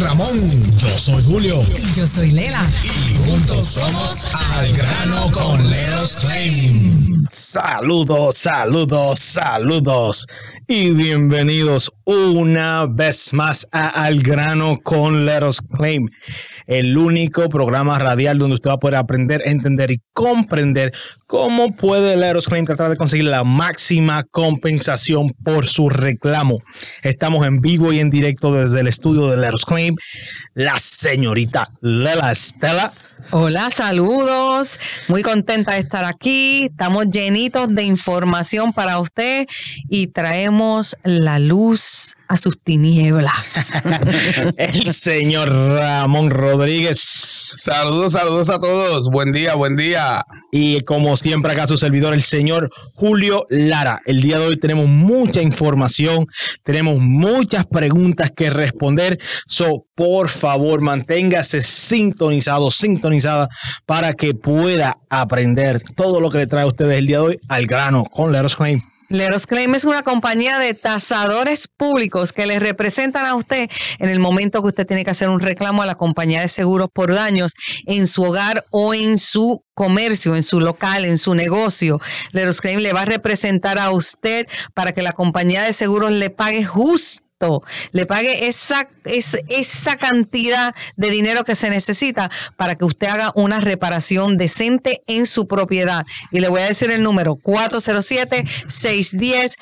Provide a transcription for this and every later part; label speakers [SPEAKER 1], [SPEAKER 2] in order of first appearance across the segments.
[SPEAKER 1] Ramón. Yo soy Julio.
[SPEAKER 2] Y yo soy Lela.
[SPEAKER 1] Y juntos somos Al Grano con Leros Claim.
[SPEAKER 3] Saludos, saludos, saludos. Y bienvenidos una vez más Al Grano con Leros Claim. El único programa radial donde usted va a poder aprender, entender y comprender cómo puede Leros Claim tratar de conseguir la máxima compensación por su reclamo. Estamos en vivo y en directo desde el estudio de Leros Claim. La señorita Lela Estela.
[SPEAKER 2] Hola, saludos. Muy contenta de estar aquí. Estamos llenitos de información para usted y traemos la luz a sus tinieblas.
[SPEAKER 3] El señor Ramón Rodríguez.
[SPEAKER 4] Saludos, saludos a todos. Buen día, buen día.
[SPEAKER 3] Y como siempre acá su servidor, el señor Julio Lara. El día de hoy tenemos mucha información, tenemos muchas preguntas que responder. So, por favor, manténgase sintonizado, sintonizada para que pueda aprender todo lo que le trae a ustedes el día de hoy al grano con Leros Claim.
[SPEAKER 2] Leros Claim es una compañía de tasadores públicos que le representan a usted en el momento que usted tiene que hacer un reclamo a la compañía de seguros por daños en su hogar o en su comercio, en su local, en su negocio. Leros Claim le va a representar a usted para que la compañía de seguros le pague justo le pague esa, esa, cantidad de dinero que se necesita para que usted haga una reparación decente en su propiedad. Y le voy a decir el número 407-610.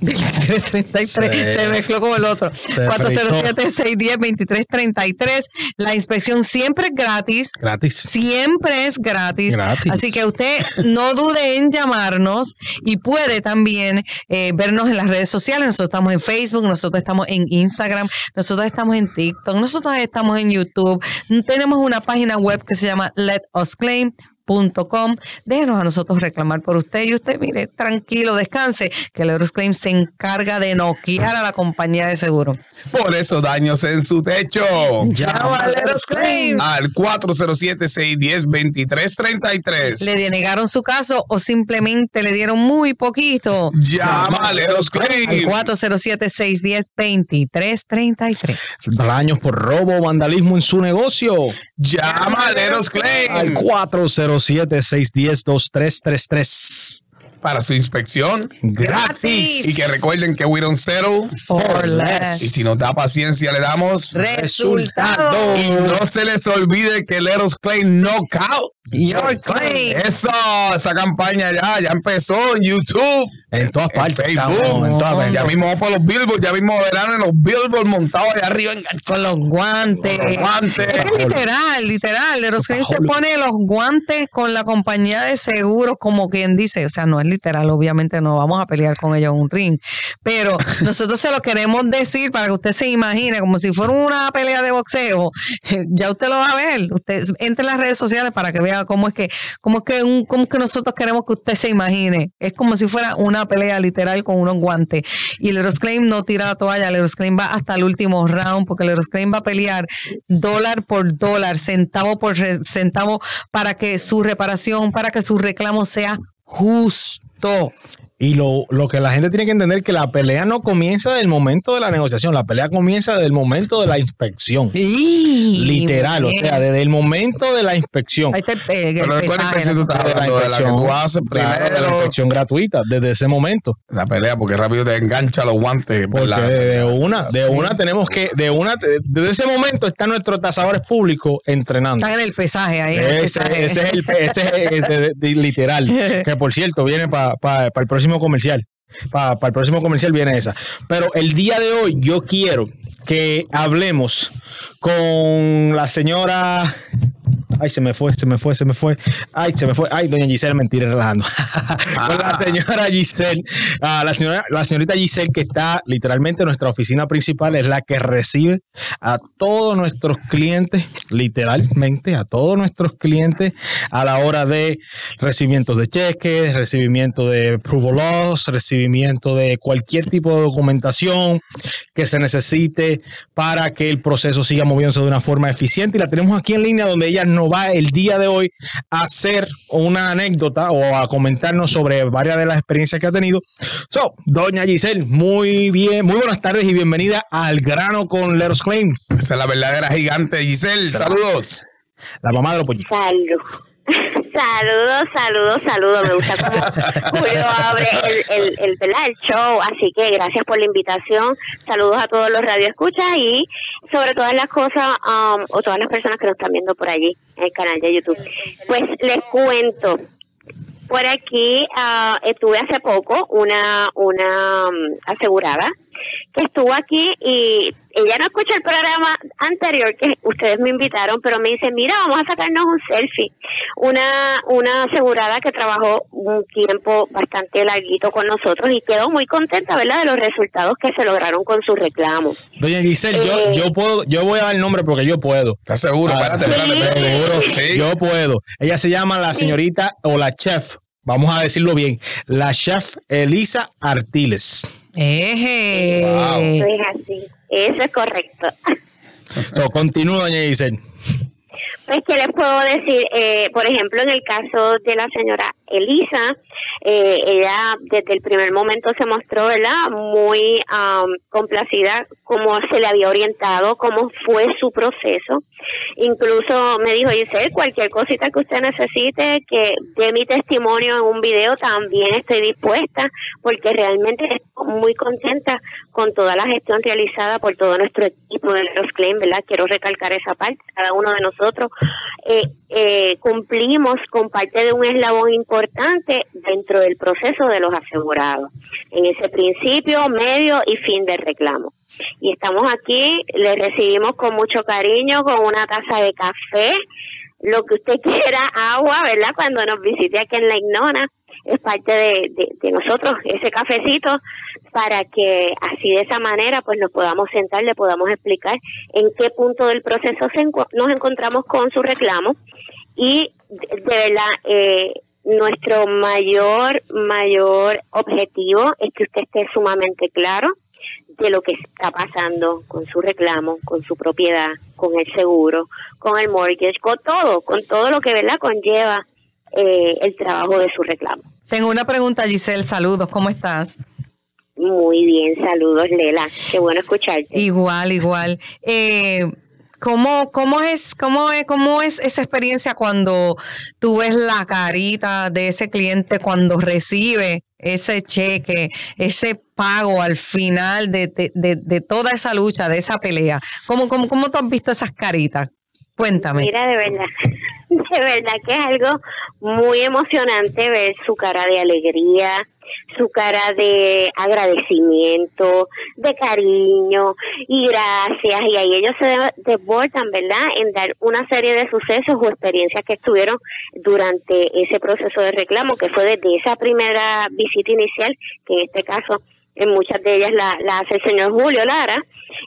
[SPEAKER 2] 33, se mezcló con el otro. 407-610-2333. La inspección siempre es gratis.
[SPEAKER 3] Gratis.
[SPEAKER 2] Siempre es gratis.
[SPEAKER 3] Gratis.
[SPEAKER 2] Así que usted no dude en llamarnos y puede también eh, vernos en las redes sociales. Nosotros estamos en Facebook, nosotros estamos en Instagram, nosotros estamos en TikTok, nosotros estamos en YouTube. Tenemos una página web que se llama Let Us Claim Com. Déjenos a nosotros reclamar por usted y usted, mire, tranquilo, descanse, que el Eurosclaim se encarga de noquear a la compañía de seguro.
[SPEAKER 4] Por eso, daños en su techo.
[SPEAKER 2] Llama al Eurosclaim.
[SPEAKER 4] Al 407-610-2333.
[SPEAKER 2] Le denegaron su caso o simplemente le dieron muy poquito.
[SPEAKER 4] Llama al
[SPEAKER 2] Eurosclaim.
[SPEAKER 4] Al
[SPEAKER 2] 407-610-2333.
[SPEAKER 3] Daños por robo o vandalismo en su negocio.
[SPEAKER 4] Llama al Eurosclaim.
[SPEAKER 3] Al
[SPEAKER 4] 407
[SPEAKER 3] 207-610-2333.
[SPEAKER 4] Para su inspección
[SPEAKER 2] Gratis.
[SPEAKER 4] Y que recuerden que we don't settle.
[SPEAKER 2] For less.
[SPEAKER 4] Y si nos da paciencia, le damos.
[SPEAKER 2] Resultado.
[SPEAKER 4] Y no se les olvide que el Eros Claim Knockout.
[SPEAKER 2] Your claim.
[SPEAKER 4] Eso, esa campaña ya, ya empezó en YouTube.
[SPEAKER 3] En todas
[SPEAKER 4] En
[SPEAKER 3] partes.
[SPEAKER 4] Facebook.
[SPEAKER 3] estamos, en todas partes.
[SPEAKER 4] Ya mismo vamos para los billboards, ya mismo verán en los billboards montados allá arriba enganchados.
[SPEAKER 2] Con los guantes.
[SPEAKER 4] Con los guantes.
[SPEAKER 2] Es que literal, literal. Eroscreen se pone los guantes con la compañía de seguros, como quien dice. O sea, no es literal, obviamente no vamos a pelear con ellos en un ring. Pero nosotros se lo queremos decir para que usted se imagine, como si fuera una pelea de boxeo. Ya usted lo va a ver. Usted entre en las redes sociales para que vea cómo es que, cómo es que, un, cómo es que nosotros queremos que usted se imagine. Es como si fuera una pelea literal con unos guantes. Y el Erosclaim no tira la toalla, el Erosclaim va hasta el último round, porque el Erosclaim va a pelear dólar por dólar, centavo por centavo, para que su reparación, para que su reclamo sea justo.
[SPEAKER 3] Y lo, lo que la gente tiene que entender es que la pelea no comienza del momento de la negociación, la pelea comienza del momento de la inspección. Literal, o sea, desde el momento de la inspección.
[SPEAKER 2] Ahí está el, eh, el
[SPEAKER 4] Pero recuerden que
[SPEAKER 2] pesaje,
[SPEAKER 4] si tú estás
[SPEAKER 3] De la
[SPEAKER 4] hablando de la que tú haces
[SPEAKER 3] claro, de la
[SPEAKER 4] primero,
[SPEAKER 3] inspección gratuita, desde ese momento.
[SPEAKER 4] la pelea, porque rápido te engancha los guantes. por
[SPEAKER 3] Porque
[SPEAKER 4] la-
[SPEAKER 3] de, de una, de una tenemos que, de una, desde ese momento están nuestros tasadores públicos entrenando.
[SPEAKER 2] Están en el pesaje ahí. el
[SPEAKER 3] Ese,
[SPEAKER 2] pesaje.
[SPEAKER 3] ese es el, ese es ese literal. Que por cierto, viene para el próximo comercial. Para el próximo comercial viene esa. Pero el día de hoy yo quiero que hablemos con la señora. Ay, se me fue, se me fue, se me fue. Ay, se me fue. Ay, doña Giselle, mentira, relajando. Con la señora Giselle, ah, la, señora, la señorita Giselle, que está literalmente en nuestra oficina principal, es la que recibe a todos nuestros clientes, literalmente a todos nuestros clientes, a la hora de recibimiento de cheques, recibimiento de approval loss, recibimiento de cualquier tipo de documentación que se necesite para que el proceso siga moviéndose de una forma eficiente. Y la tenemos aquí en línea donde ella nos nos va el día de hoy a hacer una anécdota o a comentarnos sobre varias de las experiencias que ha tenido. So, doña Giselle, muy bien, muy buenas tardes y bienvenida al grano con Leros Claim.
[SPEAKER 4] Esa es la verdadera gigante Giselle. Saludos.
[SPEAKER 3] La mamá de los pollitos.
[SPEAKER 5] Salud. Saludos, saludos, saludos. Me gusta como Julio abre el, el, el, el show. Así que gracias por la invitación. Saludos a todos los radioescuchas y sobre todas las cosas um, o todas las personas que nos están viendo por allí en el canal de YouTube. Pues les cuento. Por aquí uh, estuve hace poco una, una um, asegurada que estuvo aquí y ella no escucha el programa anterior que ustedes me invitaron, pero me dice, mira, vamos a sacarnos un selfie. Una, una asegurada que trabajó un tiempo bastante larguito con nosotros y quedó muy contenta, ¿verdad?, de los resultados que se lograron con su reclamo.
[SPEAKER 3] Doña Giselle, yo,
[SPEAKER 5] Eh,
[SPEAKER 3] yo puedo, yo voy a dar el nombre porque yo puedo.
[SPEAKER 4] ¿Estás seguro?
[SPEAKER 3] Ah,
[SPEAKER 4] Espérate, espérate, espérate.
[SPEAKER 3] Seguro,
[SPEAKER 4] Sí.
[SPEAKER 3] yo puedo. Ella se llama la señorita o la chef, vamos a decirlo bien, la chef Elisa Artiles.
[SPEAKER 2] Eje.
[SPEAKER 5] Eso es así, eso es correcto.
[SPEAKER 3] So, continúa, doña.
[SPEAKER 5] Pues, ¿qué les puedo decir? Eh, por ejemplo, en el caso de la señora Elisa, eh, ella desde el primer momento se mostró, ¿verdad? Muy am, complacida cómo se le había orientado, cómo fue su proceso. Incluso me dijo, Giselle, cualquier cosita que usted necesite, que dé mi testimonio en un video, también estoy dispuesta, porque realmente estoy muy contenta con toda la gestión realizada por todo nuestro equipo de los claims, ¿verdad? Quiero recalcar esa parte, cada uno de nosotros eh, eh, cumplimos con parte de un eslabón importante dentro del proceso de los asegurados, en ese principio, medio y fin del reclamo. Y estamos aquí, le recibimos con mucho cariño, con una taza de café, lo que usted quiera, agua, ¿verdad? Cuando nos visite aquí en La Ignona, es parte de, de, nosotros, ese cafecito, para que así de esa manera pues nos podamos sentar, le podamos explicar en qué punto del proceso se nos encontramos con su reclamo y de, de verdad eh, nuestro mayor mayor objetivo es que usted esté sumamente claro de lo que está pasando con su reclamo, con su propiedad, con el seguro, con el mortgage, con todo, con todo lo que verdad conlleva eh, el trabajo de su reclamo.
[SPEAKER 2] Tengo una pregunta, Giselle. Saludos, ¿cómo estás?
[SPEAKER 5] Muy bien, saludos Lela, qué bueno escucharte.
[SPEAKER 2] Igual, igual. Eh, ¿Cómo, cómo, es, cómo, es, ¿Cómo es esa experiencia cuando tú ves la carita de ese cliente cuando recibe ese cheque, ese pago al final de, de, de, de toda esa lucha, de esa pelea? ¿Cómo, cómo, ¿Cómo tú has visto esas caritas? Cuéntame.
[SPEAKER 5] Mira, de verdad, de verdad que es algo muy emocionante ver su cara de alegría, su cara de agradecimiento, de cariño y gracias. Y ahí ellos se de- desbordan, ¿verdad?, en dar una serie de sucesos o experiencias que estuvieron durante ese proceso de reclamo, que fue desde esa primera visita inicial, que en este caso en muchas de ellas la, la hace el señor Julio Lara,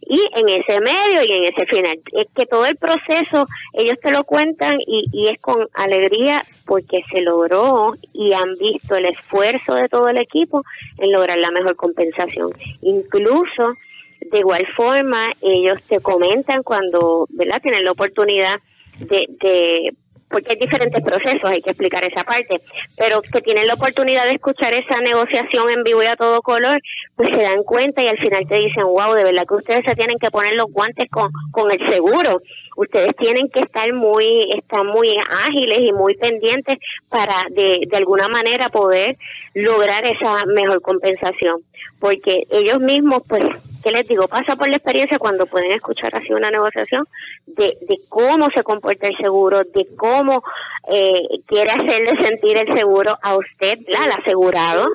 [SPEAKER 5] y en ese medio y en ese final. Es que todo el proceso ellos te lo cuentan y, y es con alegría porque se logró y han visto el esfuerzo de todo el equipo en lograr la mejor compensación. Incluso, de igual forma, ellos te comentan cuando, ¿verdad?, tienen la oportunidad de, de porque hay diferentes procesos, hay que explicar esa parte, pero que tienen la oportunidad de escuchar esa negociación en vivo y a todo color, pues se dan cuenta y al final te dicen, wow, de verdad que ustedes se tienen que poner los guantes con, con el seguro, ustedes tienen que estar muy, estar muy ágiles y muy pendientes para de, de alguna manera poder lograr esa mejor compensación, porque ellos mismos, pues, ¿qué les digo? Pasa por la experiencia cuando pueden escuchar así una negociación de, de cómo se comporta el seguro, de cómo eh, quiere hacerle sentir el seguro a usted, ¿la? al asegurado.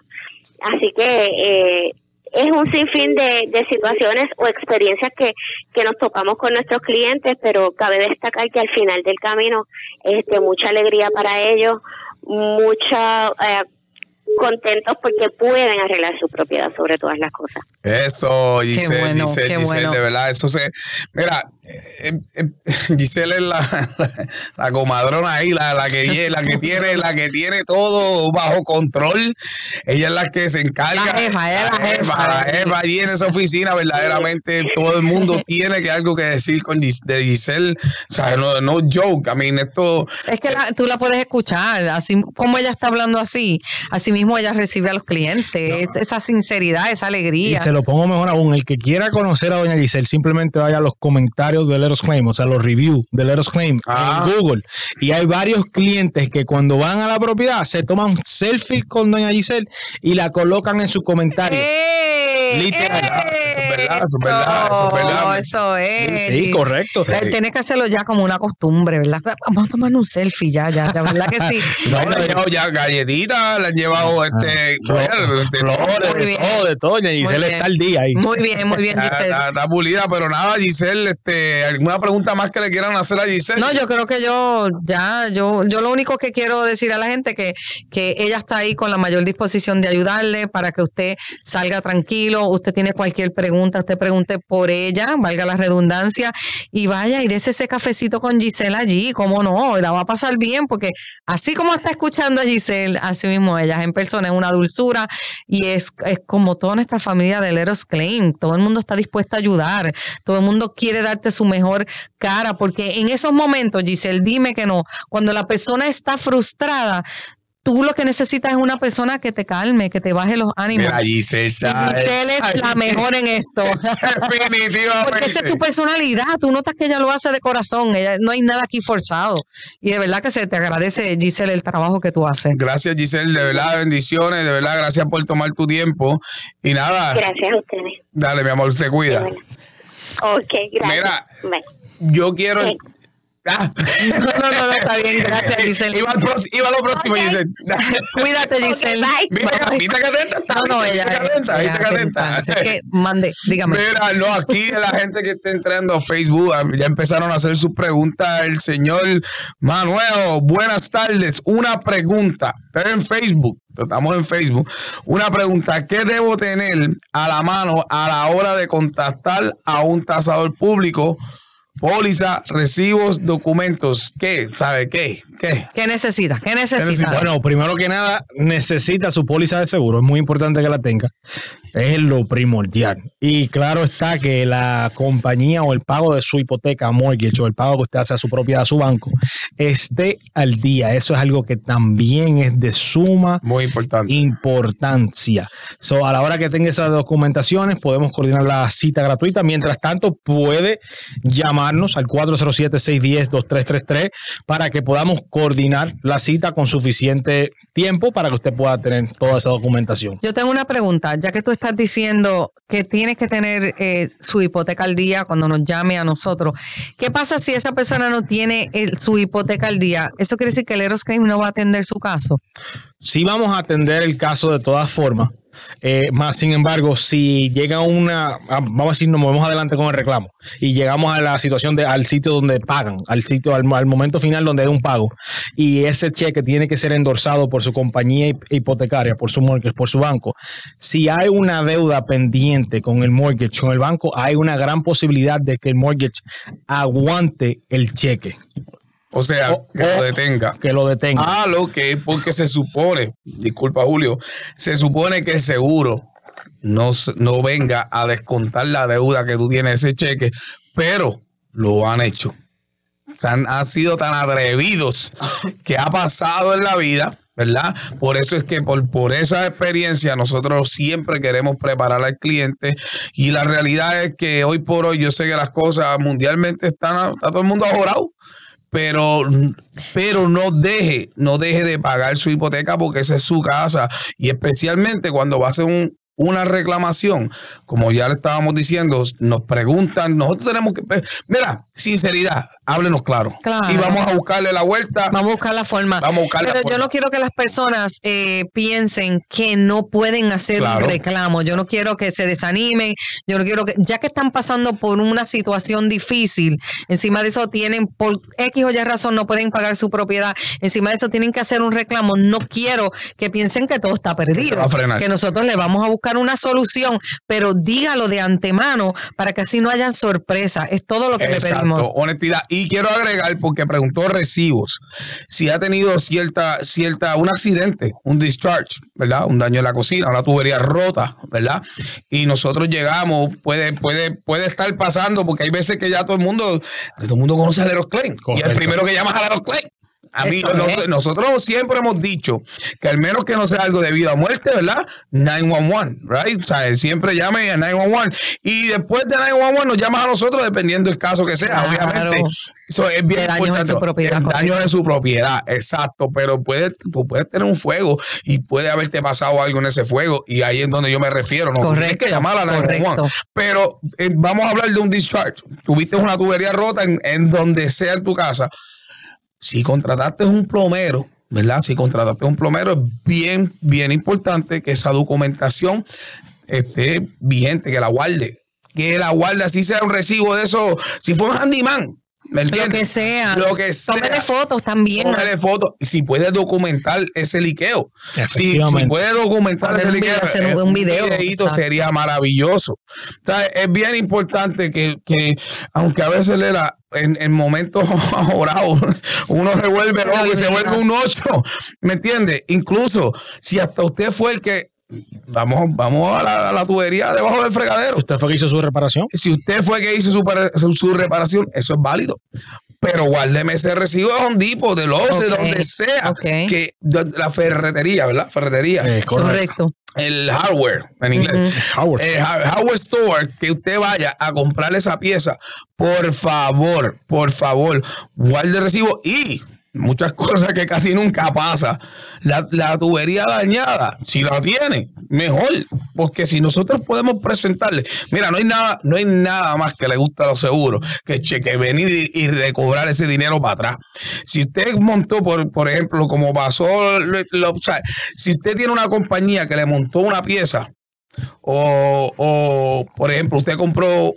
[SPEAKER 5] Así que eh, es un sinfín de, de situaciones o experiencias que, que nos topamos con nuestros clientes, pero cabe destacar que al final del camino es de mucha alegría para ellos, mucha... Eh, contentos porque pueden arreglar su propiedad sobre todas las cosas.
[SPEAKER 4] Eso, Giselle,
[SPEAKER 2] bueno,
[SPEAKER 4] Giselle,
[SPEAKER 2] qué
[SPEAKER 4] Giselle,
[SPEAKER 2] bueno.
[SPEAKER 4] de verdad, eso se... Mira, eh, eh, Giselle es la, la, comadrona ahí, la, la, que, la que tiene, la que tiene todo bajo control. Ella es la que se encarga.
[SPEAKER 2] La jefa, ella es la jefa.
[SPEAKER 4] La jefa allí en esa oficina, verdaderamente todo el mundo tiene que algo que decir con Gis- de Giselle. O sea, no, no joke. I mean, esto.
[SPEAKER 2] Es que la- tú la puedes escuchar, así como ella está hablando así, así mismo ella recibe a los clientes, esa sinceridad, esa
[SPEAKER 3] Y
[SPEAKER 2] alegría.
[SPEAKER 3] se lo pongo mejor aún, el que quiera conocer a Doña Giselle, simplemente vaya a los comentarios de Let Us Claim, o sea, los reviews de Let Us Claim
[SPEAKER 4] Ah.
[SPEAKER 3] en Google. Y hay varios clientes que cuando van a la propiedad se toman selfie con Doña Giselle y la colocan en su comentario.
[SPEAKER 2] ¡Eh!
[SPEAKER 3] Literal.
[SPEAKER 2] ¡Eh!
[SPEAKER 4] Verdad, eso es verdad, eso es verdad.
[SPEAKER 2] Eso es.
[SPEAKER 3] Sí, correcto.
[SPEAKER 2] Eh, Tienes que hacerlo ya como una costumbre, ¿verdad? Vamos a tomar un selfie ya, ya, ya, ¿verdad que sí?
[SPEAKER 4] No, le han llevado ya galletitas, le han llevado este,
[SPEAKER 3] Flor-
[SPEAKER 4] este,
[SPEAKER 3] Flores,
[SPEAKER 2] Muy
[SPEAKER 3] de todo, de todo. Doña Giselle está al día ahí.
[SPEAKER 2] Muy bien, muy bien, Giselle.
[SPEAKER 4] está- está pulida, pero nada, Giselle, este, ¿alguna pregunta más que le quieran hacer a Giselle?
[SPEAKER 2] No, yo creo que yo ya, yo, yo lo único que quiero decir a la gente que, que ella está ahí con la mayor disposición de ayudarle para que usted salga tranquilo. Usted tiene cualquier pregunta, usted pregunte por ella, valga la redundancia, y vaya y dése ese cafecito con Giselle allí, cómo no, la va a pasar bien, porque así como está escuchando a Giselle, así mismo ella en persona es una dulzura y es, es como toda nuestra familia de Leros Claim, todo el mundo está dispuesto a ayudar, todo el mundo quiere darte su mejor cara, porque en esos momentos, Giselle, dime que no, cuando la persona está frustrada, tú lo que necesitas es una persona que te calme, que te baje los ánimos.
[SPEAKER 4] Mira, Giselle.
[SPEAKER 2] Giselle es la mejor en esto.
[SPEAKER 4] Definitivamente.
[SPEAKER 2] Porque esa es su personalidad. Tú notas que ella lo hace de corazón. Ella, no hay nada aquí forzado. Y de verdad que se te agradece, Giselle, el trabajo que tú haces.
[SPEAKER 4] Gracias, Giselle, de verdad, bendiciones, de verdad, gracias por tomar tu tiempo. Y nada,
[SPEAKER 5] Gracias a ustedes.
[SPEAKER 4] dale, mi amor, se cuida.
[SPEAKER 5] Bueno. Ok, gracias.
[SPEAKER 4] Mira. Yo quiero. Ah.
[SPEAKER 2] No, no, no, no, está bien. Gracias, Giselle.
[SPEAKER 4] Iba, al iba a lo próximo,
[SPEAKER 5] Ok.
[SPEAKER 4] Giselle.
[SPEAKER 2] Cuídate, Giselle.
[SPEAKER 4] viste que atenta está.
[SPEAKER 2] No, no,
[SPEAKER 4] ¿Viste
[SPEAKER 2] ella.
[SPEAKER 4] que atenta,
[SPEAKER 2] ella-
[SPEAKER 4] ¿viste que atenta?
[SPEAKER 2] Así que mande, dígame.
[SPEAKER 4] Mira, no, aquí la gente que está entrando a Facebook ah, ya empezaron a hacer sus preguntas. El señor Manuel, buenas tardes. Una pregunta. Está en Facebook. Estamos en Facebook. Una pregunta. ¿Qué debo tener a la mano a la hora de contactar a un tasador público? Póliza, recibos, documentos. ¿Qué? ¿Sabe qué? ¿Qué?
[SPEAKER 2] ¿Qué necesitas? ¿Qué
[SPEAKER 4] necesita?
[SPEAKER 3] Bueno, primero que nada, necesita su póliza de seguro. Es muy importante que la tenga. Es lo primordial. Y claro está que la compañía o el pago de su hipoteca, mortgage, o el pago que usted hace a su propiedad, a su banco, esté al día. Eso es algo que también es de suma
[SPEAKER 4] Muy importante.
[SPEAKER 3] importancia. So, a la hora que tenga esas documentaciones, podemos coordinar la cita gratuita. Mientras tanto, puede llamarnos al 407-610-2333 para que podamos coordinar la cita con suficiente tiempo para que usted pueda tener toda esa documentación.
[SPEAKER 2] Yo tengo una pregunta, ya que tú estás diciendo que tienes que tener eh, su hipoteca al día cuando nos llame a nosotros. ¿Qué pasa si esa persona no tiene el- su hipoteca al día? ¿Eso quiere decir que el Eros Claim no va a atender su caso?
[SPEAKER 3] Sí vamos a atender el caso de todas formas. Eh, más sin embargo, si llega una, ah, vamos a decir, nos movemos adelante con el reclamo y llegamos a la situación de al sitio donde pagan, al sitio, al, momento final donde hay un pago y ese cheque tiene que ser endorsado por su compañía hip- hipotecaria, por su mortgage, por su banco. Si hay una deuda pendiente con el mortgage, con el banco, hay una gran posibilidad de que el mortgage aguante el cheque,
[SPEAKER 4] O sea,
[SPEAKER 3] O-
[SPEAKER 4] que
[SPEAKER 3] o-
[SPEAKER 4] lo detenga.
[SPEAKER 3] que lo detenga.
[SPEAKER 4] Ah, lo que porque se supone, disculpa Julio, se supone que el seguro no, no venga a descontar la deuda que tú tienes ese cheque, pero lo han hecho. Han sido tan atrevidos que ha pasado en la vida, ¿verdad? Por eso es que por, por esa experiencia nosotros siempre queremos preparar al cliente y la realidad es que hoy por hoy yo sé que las cosas mundialmente están, está todo el mundo ahorrado pero, pero no deje, no deje de pagar su hipoteca porque esa es su casa. Y especialmente cuando va a hacer un- una reclamación, como ya le estábamos diciendo, nos preguntan, nosotros tenemos que, mira, sinceridad, háblenos claro.
[SPEAKER 2] Claro.
[SPEAKER 4] Y vamos a buscarle la vuelta.
[SPEAKER 2] Vamos a buscar la forma.
[SPEAKER 4] Vamos a buscar la
[SPEAKER 2] Pero yo
[SPEAKER 4] forma.
[SPEAKER 2] no quiero que las personas eh, piensen que no pueden hacer
[SPEAKER 4] Claro.
[SPEAKER 2] un reclamo. Yo no quiero que se desanimen. Yo no quiero que, ya que están pasando por una situación difícil, encima de eso tienen, por X o Y razón, no pueden pagar su propiedad. Encima de eso tienen que hacer un reclamo. No quiero que piensen que todo está perdido. Que nosotros le vamos a buscar buscar una solución, pero dígalo de antemano para que así no hayan sorpresas. Es todo lo que le pedimos.
[SPEAKER 4] Exacto, honestidad. Y quiero agregar, porque preguntó recibos, si ha tenido cierta, cierta, un accidente, un discharge, ¿verdad? Un daño en la cocina, una tubería rota, ¿verdad? Y nosotros llegamos, puede, puede, puede estar pasando, porque hay veces que ya todo el mundo, todo el mundo conoce a Leros Klein. Y el primero que llama es a Leros Klein. A mí, nosotros siempre hemos dicho que al menos que no sea algo de vida o muerte, ¿verdad? 911, right? O sea, siempre llame a 911. Y después de 911 nos llamas a nosotros dependiendo del caso que sea,
[SPEAKER 2] Claro.
[SPEAKER 4] obviamente. Eso es bien
[SPEAKER 2] en
[SPEAKER 4] importante.
[SPEAKER 2] su propiedad,
[SPEAKER 4] El daño en su propiedad, exacto. Pero puede, tú puedes tener un fuego y puede haberte pasado algo en ese fuego. Y ahí es donde yo me refiero. No tienes que llamar a 911.
[SPEAKER 2] correcto.
[SPEAKER 4] Pero eh, vamos a hablar de un discharge. Tuviste una tubería rota en, en donde sea en tu casa. Si contrataste un plomero, ¿verdad? Si contrataste un plomero, es bien, bien importante que esa documentación esté vigente, que la guarde. Que la guarde, así sea un recibo de eso. Si fue un handyman, ¿me
[SPEAKER 2] Lo que sea.
[SPEAKER 4] Lo que sea.
[SPEAKER 2] Tómele fotos también.
[SPEAKER 4] Tómale fotos. Si puedes documentar ese liqueo. Si, si puedes documentar ese
[SPEAKER 2] un video,
[SPEAKER 4] liqueo.
[SPEAKER 2] hacer un-
[SPEAKER 4] eh,
[SPEAKER 2] un video,
[SPEAKER 4] videíto
[SPEAKER 2] exacto.
[SPEAKER 4] sería maravilloso. O sea, es bien importante que, que aunque a veces le la, en, en momentos ahorados uno se vuelve
[SPEAKER 2] Se
[SPEAKER 4] loco y se vuelve un ocho. ¿Me entiende? Incluso si hasta usted fue el que. Vamos, vamos a la, a la tubería debajo del fregadero
[SPEAKER 3] ¿Usted fue que hizo su reparación?
[SPEAKER 4] si usted fue que hizo su, su, su reparación, eso es válido. Pero guárdeme ese recibo de Home Depot, de Lowe's, de
[SPEAKER 2] Ok,
[SPEAKER 4] donde sea. Que de la ferretería, ¿verdad? Ferretería.
[SPEAKER 3] Eh,
[SPEAKER 2] Correcto.
[SPEAKER 4] El hardware, en inglés.
[SPEAKER 3] Howard.
[SPEAKER 4] El ha- hardware store, que usted vaya a comprarle esa pieza, por favor, por favor, guarde el recibo y muchas cosas que casi nunca pasa. La, la tubería dañada, si la tiene, mejor, porque si nosotros podemos presentarle, mira, no hay nada, no hay nada más que le gusta a los seguros que, venir y, y recobrar ese dinero para atrás. Si usted montó, por, por ejemplo, como pasó, si usted tiene una compañía que le montó una pieza, o, o, por ejemplo, usted compró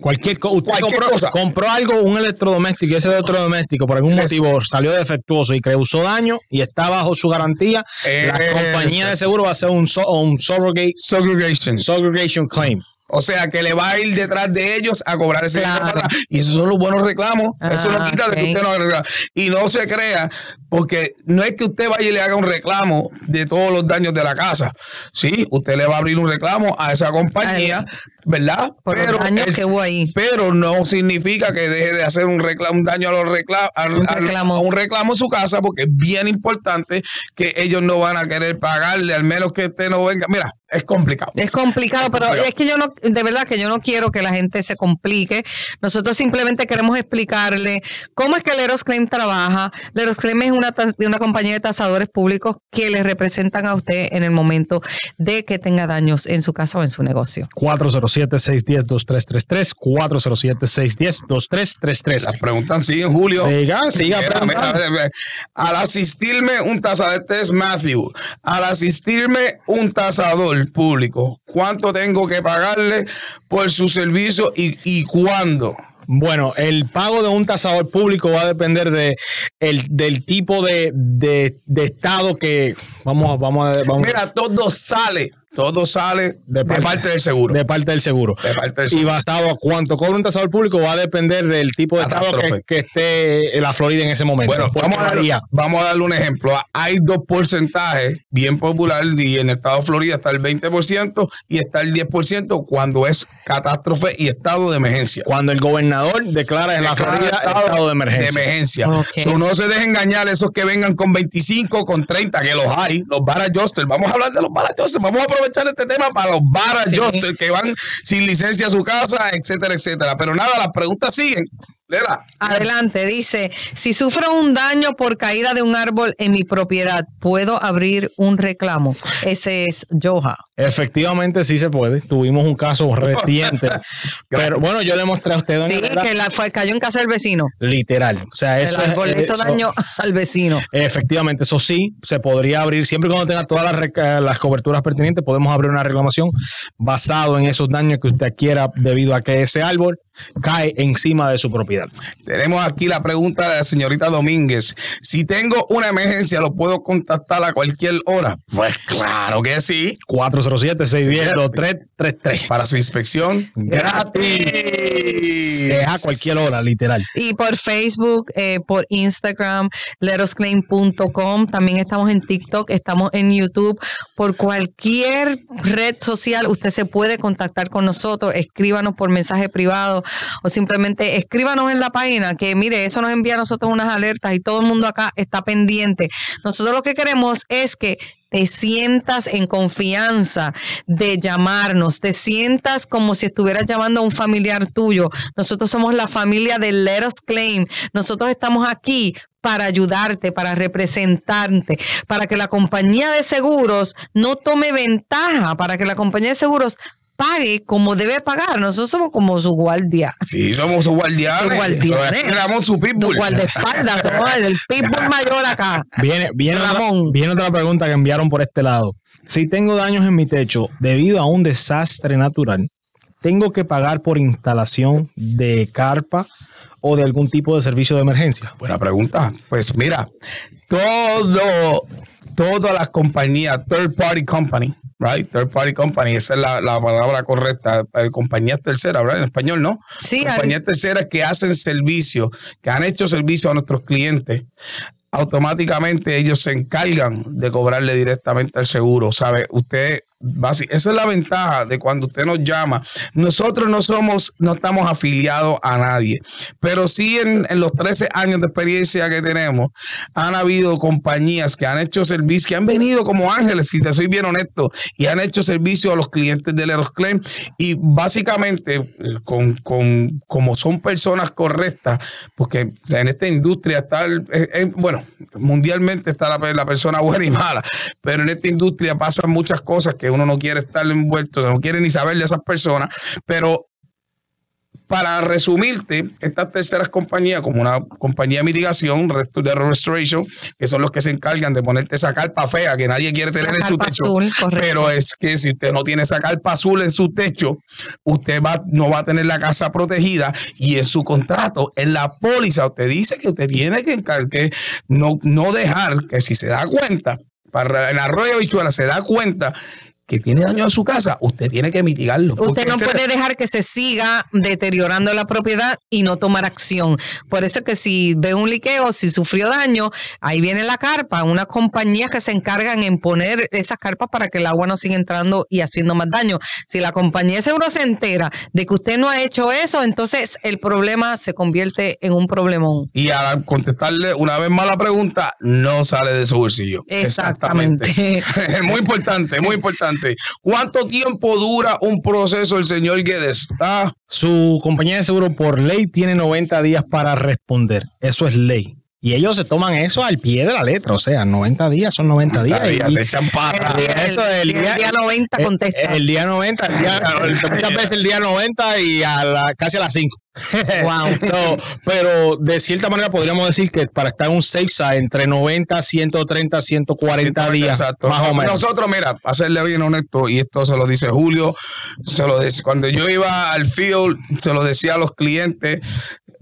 [SPEAKER 3] Cualquier, co- usted
[SPEAKER 4] Cualquier
[SPEAKER 3] compró,
[SPEAKER 4] cosa.
[SPEAKER 3] compró algo, un electrodoméstico, y ese electrodoméstico por algún motivo salió defectuoso y causó daño y está bajo su garantía, la compañía de seguro va a hacer un, so- un subrogate,
[SPEAKER 4] segregation.
[SPEAKER 3] subrogation claim.
[SPEAKER 4] O sea, que le va a ir detrás de ellos a cobrar ese dinero para. Y esos son los buenos reclamos. Eso no
[SPEAKER 2] Ah,
[SPEAKER 4] quita de que usted no haga. Y no se crea, porque no es que usted vaya y le haga un reclamo de todos los daños de la casa. Sí, usted le va a abrir un reclamo a esa compañía, ¿verdad?
[SPEAKER 2] Por los daños
[SPEAKER 4] es-
[SPEAKER 2] que hubo ahí.
[SPEAKER 4] Pero no significa que deje de hacer un reclamo, un daño a los reclamos,
[SPEAKER 2] Un reclamo.
[SPEAKER 4] un reclamo en su casa, porque es bien importante que ellos no van a querer pagarle, al menos que usted no venga. Mira, es complicado.
[SPEAKER 2] Es complicado, pero
[SPEAKER 4] complicado.
[SPEAKER 2] es que yo no, de verdad que yo no quiero que la gente se complique. Nosotros simplemente queremos explicarle cómo es que Leros Claim trabaja. Leros Claim es una, una compañía de tasadores públicos que le representan a usted en el momento de que tenga daños en su casa o en su negocio.
[SPEAKER 3] 407-610-2333, 407-610-2333.
[SPEAKER 4] Las preguntas siguen, Julio.
[SPEAKER 3] Siga,
[SPEAKER 4] mira, mira. Al asistirme un tasador, este es Matthew, al asistirme un tasador público, ¿cuánto tengo que pagarle por su servicio y, y cuándo?
[SPEAKER 3] Bueno, el pago de un tasador público va a depender de el, del tipo de, de, de estado que vamos a vamos a vamos
[SPEAKER 4] Mira, todo sale, todo sale de, parte, del seguro.
[SPEAKER 3] de parte del seguro.
[SPEAKER 4] De parte del
[SPEAKER 3] Y basado a cuánto cobra un tasador público va a depender del tipo de estado que, esté en la Florida en ese momento.
[SPEAKER 4] Bueno, vamos a, darle, vamos a darle un ejemplo. Hay dos porcentajes bien populares y en el estado de Florida está el 20% y está el 10% cuando es catástrofe y estado de emergencia.
[SPEAKER 3] Cuando el gobernador declara en la Florida estado, de emergencia.
[SPEAKER 4] De emergencia. So, no se dejen engañar esos que vengan con 25, con 30, que los hay, los bar adjusters. Vamos a hablar de los bar adjusters. Vamos a aprovechar este tema para los bar
[SPEAKER 2] Sí.
[SPEAKER 4] que van sin licencia a su casa, etcétera, etcétera. Pero nada, las preguntas siguen. Lela.
[SPEAKER 2] Adelante, dice, si sufro un daño por caída de un árbol en mi propiedad, ¿puedo abrir un reclamo? Ese es Joha.
[SPEAKER 3] Efectivamente sí se puede. Tuvimos un caso reciente. pero bueno, yo le mostré a usted doña
[SPEAKER 2] Sí,
[SPEAKER 3] Lela,
[SPEAKER 2] que la, fue, cayó en casa del vecino.
[SPEAKER 3] literal. O sea, eso
[SPEAKER 2] el
[SPEAKER 3] es-
[SPEAKER 2] árbol le hizo
[SPEAKER 3] eso-
[SPEAKER 2] daño al vecino.
[SPEAKER 3] Efectivamente, eso sí, se podría abrir, siempre y cuando tenga todas las, reca- las coberturas pertinentes, podemos abrir una reclamación basado en esos daños que usted quiera debido a que ese árbol cae encima de su propiedad.
[SPEAKER 4] Tenemos aquí la pregunta de la señorita Domínguez. Si tengo una emergencia, ¿lo puedo contactar a cualquier hora? Pues claro que sí.
[SPEAKER 3] 407-610-2333.
[SPEAKER 4] Para su inspección
[SPEAKER 3] Gratis. Es a cualquier hora, literal.
[SPEAKER 2] Y por Facebook, eh, por Instagram, letosclaim.com. También estamos en TikTok, estamos en YouTube. Por cualquier red social, usted se puede contactar con nosotros. Escríbanos por mensaje privado o simplemente escríbanos en la página que, mire, eso nos envía a nosotros unas alertas y todo el mundo acá está pendiente. Nosotros lo que queremos es que te sientas en confianza de llamarnos, te sientas como si estuvieras llamando a un familiar tuyo. Nosotros somos la familia de Let Us Claim. Nosotros estamos aquí para ayudarte, para representarte, para que la compañía de seguros no tome ventaja, para que la compañía de seguros pague como debe pagar. Nosotros somos como su guardia.
[SPEAKER 4] Sí, somos sus guardianes.
[SPEAKER 2] Sus guardianes.
[SPEAKER 4] Éramos su pitbull.
[SPEAKER 2] guardaespaldas, somos el pitbull mayor acá.
[SPEAKER 3] Viene, viene, otra,
[SPEAKER 2] Ramón.
[SPEAKER 3] viene otra pregunta que enviaron por este lado. Si tengo daños en mi techo debido a un desastre natural, ¿tengo que pagar por instalación de carpa o de algún tipo de servicio de emergencia?
[SPEAKER 4] Buena pregunta. Pues mira, todo, todas las compañías, third party company, right? Third party company, esa es la, la palabra correcta. Eh, compañías terceras, ¿verdad? En español, ¿no?
[SPEAKER 2] Sí,
[SPEAKER 4] compañías terceras que hacen servicio, que han hecho servicio a nuestros clientes. Automáticamente ellos se encargan de cobrarle directamente al seguro, ¿sabe? Usted esa es la ventaja de cuando usted nos llama. Nosotros no somos, no estamos afiliados a nadie, pero sí en, en los 13 años de experiencia que tenemos, han habido compañías que han hecho servicio, que han venido como ángeles, si te soy bien honesto, y han hecho servicio a los clientes de Leros Claim. Y básicamente, eh, con, con, como son personas correctas, porque en esta industria está, eh, eh, bueno, mundialmente está la, la persona buena y mala, pero en esta industria pasan muchas cosas que uno no quiere estar envuelto, no quiere ni saber de esas personas, pero para resumirte, estas terceras compañías, como una compañía de mitigación, de Restoration, que son los que se encargan de ponerte esa carpa fea que nadie quiere tener en su techo.
[SPEAKER 2] azul,
[SPEAKER 4] pero es que si usted no tiene esa carpa azul en su techo, usted va, no va a tener la casa protegida y en su contrato, en la póliza, usted dice que usted tiene que que no, no dejar que si se da cuenta, para, en Arroyo Bichuela se da cuenta que tiene daño a su casa, usted tiene que mitigarlo.
[SPEAKER 2] Usted no puede dejar que se siga deteriorando la propiedad y no tomar acción. Por eso es que si ve un liqueo, si sufrió daño, ahí viene la carpa, unas compañías que se encargan en poner esas carpas para que el agua no siga entrando y haciendo más daño. Si la compañía de seguro se entera de que usted no ha hecho eso, entonces el problema se convierte en un problemón.
[SPEAKER 4] Y al contestarle una vez más la pregunta, no sale de su bolsillo.
[SPEAKER 2] Exactamente.
[SPEAKER 4] Es muy importante, muy importante. ¿Cuánto tiempo dura un proceso el señor Guedes?
[SPEAKER 3] Su compañía de seguro por ley tiene 90 días para responder. Eso es ley. Y ellos se toman eso al pie de la letra. O sea, 90 días son 90 días.
[SPEAKER 4] Todavía
[SPEAKER 3] Y-
[SPEAKER 4] te echan para.
[SPEAKER 3] y eso
[SPEAKER 2] el, el
[SPEAKER 3] día-
[SPEAKER 2] día 90
[SPEAKER 3] el-
[SPEAKER 2] contesta.
[SPEAKER 3] El, día 90, el día- muchas veces el día 90 y a la, casi a las 5.
[SPEAKER 2] Wow.
[SPEAKER 3] So, pero de cierta manera podríamos decir que para estar en un safe side entre 90, 130, 140 días,
[SPEAKER 4] Exacto.
[SPEAKER 3] más o menos.
[SPEAKER 4] Nosotros, mira, para serle bien honesto, y esto se lo dice Julio, se lo dice, cuando yo iba al field, se lo decía a los clientes.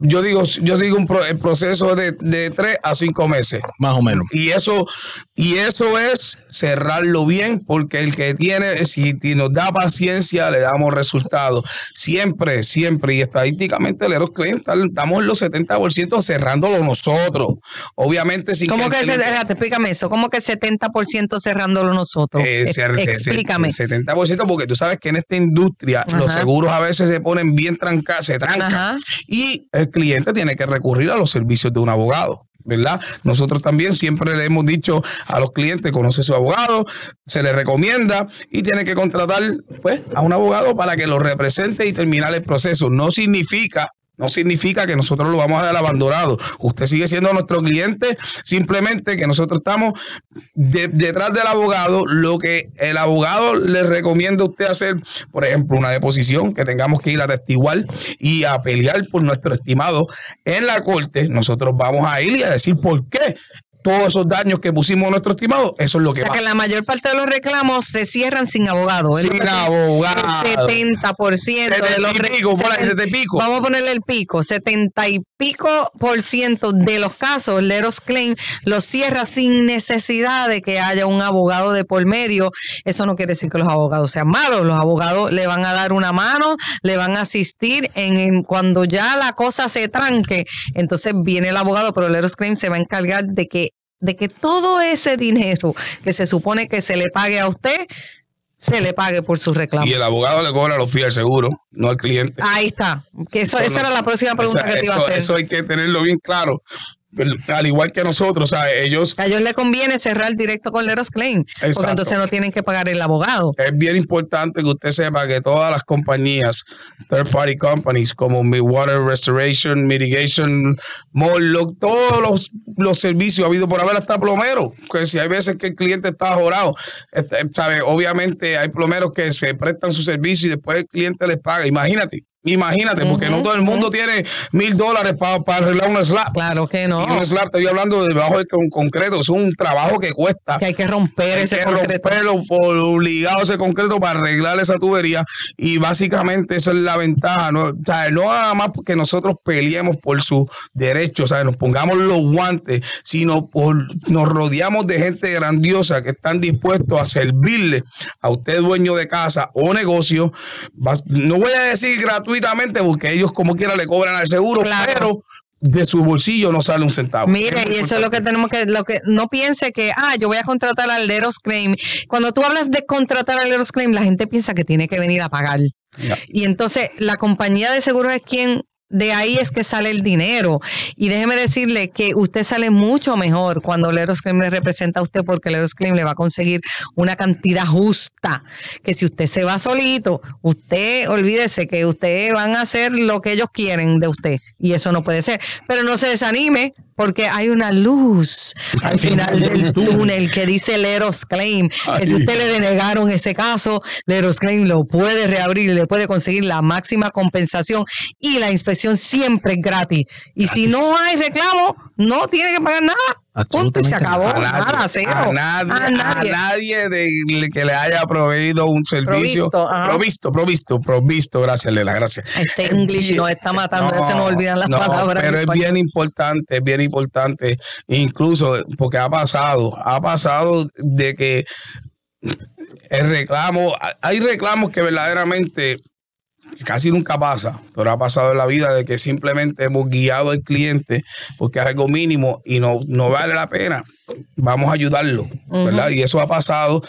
[SPEAKER 4] Yo digo, yo digo un pro- el proceso de, de tres a cinco meses.
[SPEAKER 3] Más o menos.
[SPEAKER 4] Y eso, y eso es cerrarlo bien, porque el que tiene, si, si nos da paciencia, le damos resultados. Siempre, siempre, y estadísticamente, el Eros Claim, tal- estamos en los 70% cerrándolo nosotros. Obviamente, sin
[SPEAKER 2] ¿Cómo que,
[SPEAKER 4] el
[SPEAKER 2] se, espérate, explícame eso? ¿Cómo que 70% cerrándolo nosotros?
[SPEAKER 4] eh, cer- cer-
[SPEAKER 2] explícame.
[SPEAKER 4] 70%, porque tú sabes que en esta industria los
[SPEAKER 2] Ajá.
[SPEAKER 4] seguros a veces se ponen bien trancados, se trancan.
[SPEAKER 2] Ajá.
[SPEAKER 4] Y el cliente tiene que recurrir a los servicios de un abogado. ¿Verdad? Nosotros también siempre le hemos dicho a los clientes, conoce a su abogado, se le recomienda y tiene que contratar pues, a un abogado para que lo represente y terminar el proceso. No significa no significa que nosotros lo vamos a dar abandonado. Usted sigue siendo nuestro cliente, simplemente que nosotros estamos de- detrás del abogado. Lo que el abogado le recomienda a usted hacer, por ejemplo, una deposición que tengamos que ir a testiguar y a pelear por nuestro estimado en la corte, nosotros vamos a ir y a decir por qué todos esos daños que pusimos a nuestro estimado, eso es lo
[SPEAKER 2] O
[SPEAKER 4] que
[SPEAKER 2] sea
[SPEAKER 4] va.
[SPEAKER 2] que la mayor parte de los reclamos se cierran sin abogado.
[SPEAKER 4] Sin abogado.
[SPEAKER 2] El 70% de
[SPEAKER 4] Setenta
[SPEAKER 2] los
[SPEAKER 4] y pico.
[SPEAKER 2] Vamos a ponerle el pico. 70 y pico por ciento de los casos, Leros Claim los cierra sin necesidad de que haya un abogado de por medio. Eso no quiere decir que los abogados sean malos. Los abogados le van a dar una mano, le van a asistir en, en cuando ya la cosa se tranque. Entonces viene el abogado, pero Leros Claim se va a encargar de que de que todo ese dinero que se supone que se le pague a usted, se le pague por su reclamo.
[SPEAKER 4] Y el abogado le cobra los fees al seguro, no al cliente.
[SPEAKER 2] Ahí está. Que eso, esa era la próxima pregunta que te iba a
[SPEAKER 4] eso,
[SPEAKER 2] hacer.
[SPEAKER 4] eso hay que tenerlo bien claro. Al igual que nosotros, ¿sabes? ellos
[SPEAKER 2] a ellos les conviene cerrar directo con Leros Claim, porque
[SPEAKER 4] Exacto.
[SPEAKER 2] entonces no tienen que pagar el abogado.
[SPEAKER 4] es bien importante que usted sepa que todas las compañías, third party companies como Mi Water Restoration, Mitigation, Morlock, todos los, los servicios ha habido por haber hasta plomero, que si hay veces que el cliente está jorado, este, sabe, obviamente hay plomeros que se prestan su servicio y después el cliente les paga. Imagínate, imagínate, porque no todo el mundo tiene mil dólares para arreglar un slab.
[SPEAKER 2] Claro que no.
[SPEAKER 4] Y un slab, estoy hablando de debajo de con concreto, es un trabajo que cuesta.
[SPEAKER 2] Que hay que romper
[SPEAKER 4] Hay
[SPEAKER 2] ese
[SPEAKER 4] que
[SPEAKER 2] concreto.
[SPEAKER 4] romperlo por obligado ese concreto para arreglar esa tubería y básicamente esa es la ventaja no, o sea, no nada más que nosotros peleemos por sus derechos, o sea, nos pongamos los guantes, sino por nos rodeamos de gente grandiosa que están dispuestos a servirle a usted dueño de casa o negocio, no voy a decir gratuitamente porque ellos como quiera le cobran al seguro,
[SPEAKER 2] Claro.
[SPEAKER 4] pero de su bolsillo no sale un centavo.
[SPEAKER 2] Mire, y eso es lo que tenemos que, lo que no piense que, ah, yo voy a contratar al Leros Claim. Cuando tú hablas de contratar al Leros Claim, la gente piensa que tiene que venir a pagar. Y entonces la compañía de seguros es quien de ahí es que sale el dinero. Y déjeme decirle que usted sale mucho mejor cuando Leros Claim le representa a usted porque Leros Claim le va a conseguir una cantidad justa. Que si usted se va solito, usted olvídese que ustedes van a hacer lo que ellos quieren de usted. Y eso no puede ser. Pero no se desanime porque hay una luz al final del túnel que dice Leros Claim. Que si usted le denegaron ese caso, Leros Claim lo puede reabrir y le puede conseguir la máxima compensación y la inspección siempre es gratis. Y si no hay reclamo, no tiene que pagar nada. Punto y se acabó.
[SPEAKER 4] A nadie,
[SPEAKER 2] nada, cero.
[SPEAKER 4] a nadie,
[SPEAKER 2] A
[SPEAKER 4] a
[SPEAKER 2] nadie.
[SPEAKER 4] de- que le haya proveído un servicio.
[SPEAKER 2] Provisto, ajá.
[SPEAKER 4] provisto, provisto, provisto. Gracias, Lela, gracias.
[SPEAKER 2] Este
[SPEAKER 4] bien-
[SPEAKER 2] nos está matando, se nos olvidan las
[SPEAKER 4] no,
[SPEAKER 2] palabras.
[SPEAKER 4] Pero es bien importante, es bien importante, incluso porque ha pasado, ha pasado de que el reclamo, hay reclamos que verdaderamente casi nunca pasa, pero ha pasado en la vida de que simplemente hemos guiado al cliente porque es algo mínimo y no, no vale la pena. Vamos a ayudarlo, ¿verdad? Y eso ha pasado.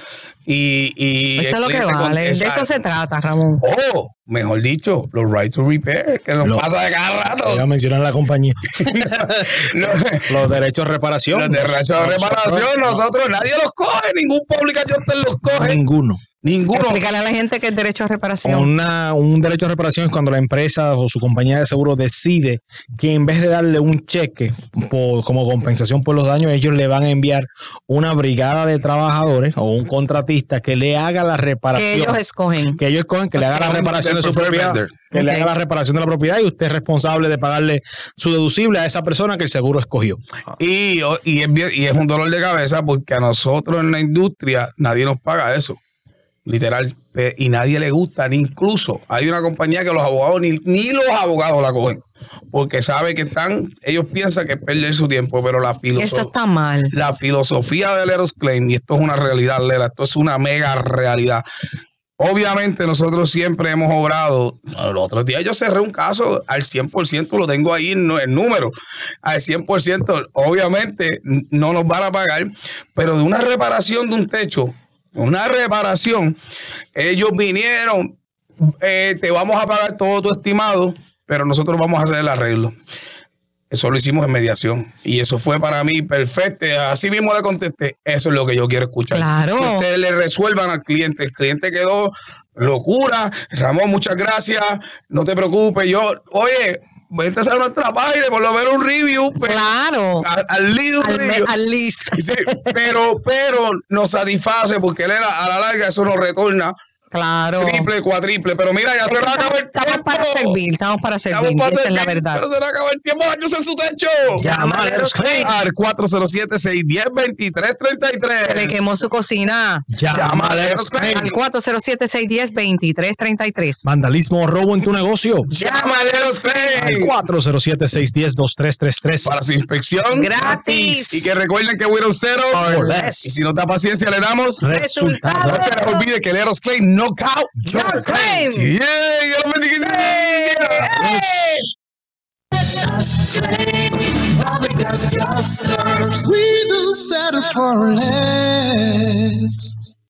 [SPEAKER 4] Y, y
[SPEAKER 2] Eso es lo que vale. De eso se trata, Ramón.
[SPEAKER 4] Oh, mejor dicho, los right to repair, que nos
[SPEAKER 3] Lo-
[SPEAKER 4] pasa de cada rato.
[SPEAKER 3] Voy a mencionar la compañía.
[SPEAKER 4] Los-
[SPEAKER 3] Los derechos de reparación.
[SPEAKER 4] los de racho de reparación, nosotros nadie los coge, ningún público los coge,
[SPEAKER 3] Ninguno.
[SPEAKER 4] Ninguno.
[SPEAKER 2] Explícale a la gente que el derecho a reparación.
[SPEAKER 3] Una, un derecho de reparación es cuando la empresa o su compañía de seguro decide que en vez de darle un cheque por- como compensación por los daños, ellos le van a enviar una brigada de trabajadores o un contratista que le haga la reparación.
[SPEAKER 2] que ellos escogen.
[SPEAKER 3] que ellos escogen, que le haga la reparación de su propiedad, que le haga la reparación de la propiedad y usted es responsable de pagarle su deducible a esa persona que el seguro escogió.
[SPEAKER 4] Y, y, es bien- y es un dolor de cabeza porque a nosotros en la industria nadie nos paga eso. Literal. Pe- Y nadie le gusta, ni incluso hay una compañía que los abogados, ni, ni los abogados la cogen. Porque sabe que están, ellos piensan que es perder su tiempo, pero la
[SPEAKER 2] Eso
[SPEAKER 4] filosofía.
[SPEAKER 2] está mal.
[SPEAKER 4] La filosofía de Leros Claim, y esto es una realidad, Lela, esto es una mega realidad. Obviamente nosotros siempre hemos obrado, el otro día yo cerré un caso al 100%, lo tengo ahí en el número, al 100%, obviamente no nos van a pagar, pero de una reparación de un techo, una reparación, ellos vinieron, eh, te vamos a pagar todo tu estimado, pero nosotros vamos a hacer el arreglo. Eso lo hicimos en mediación. Y eso fue para mí perfecto. Así mismo le contesté. Eso es lo que yo quiero escuchar.
[SPEAKER 2] Claro.
[SPEAKER 4] Que ustedes le resuelvan al cliente. El cliente quedó locura. Ramón, muchas gracias. No te preocupes. Yo, oye, vente a hacer nuestra página y por lo menos un review. pero-
[SPEAKER 2] Claro.
[SPEAKER 4] Al, al lead
[SPEAKER 2] Al,
[SPEAKER 4] review.
[SPEAKER 2] al list.
[SPEAKER 4] Sí, pero, pero nos satisface porque él a la larga eso nos retorna
[SPEAKER 2] Claro.
[SPEAKER 4] triple, cuatriple. Pero mira, ya se nos acabó el
[SPEAKER 2] Estamos para
[SPEAKER 4] tiempo.
[SPEAKER 2] servir, estamos para
[SPEAKER 4] Estamos
[SPEAKER 2] servir.
[SPEAKER 4] para
[SPEAKER 2] Esa es la verdad.
[SPEAKER 4] Pero se nos acabó el tiempo. Daños en su techo.
[SPEAKER 3] Llama a Leros Claim.
[SPEAKER 4] Al 407-610-2333.
[SPEAKER 2] Le quemó su cocina.
[SPEAKER 3] Llama a Leros Claim.
[SPEAKER 2] Al 407-610-2333.
[SPEAKER 3] Vandalismo o robo en tu negocio.
[SPEAKER 4] Llama a Leros
[SPEAKER 3] Al
[SPEAKER 4] Claim.
[SPEAKER 3] 407-610-2333.
[SPEAKER 4] Para su inspección.
[SPEAKER 2] Gratis.
[SPEAKER 4] Y que recuerden que Widow Cero.
[SPEAKER 3] Or less.
[SPEAKER 4] Y si no da paciencia, le damos.
[SPEAKER 3] Resultado.
[SPEAKER 4] No se les olvide que Leros Claim knockout
[SPEAKER 2] John James.
[SPEAKER 4] Yeah, niggas. Hey, hey.
[SPEAKER 1] We do settle for less.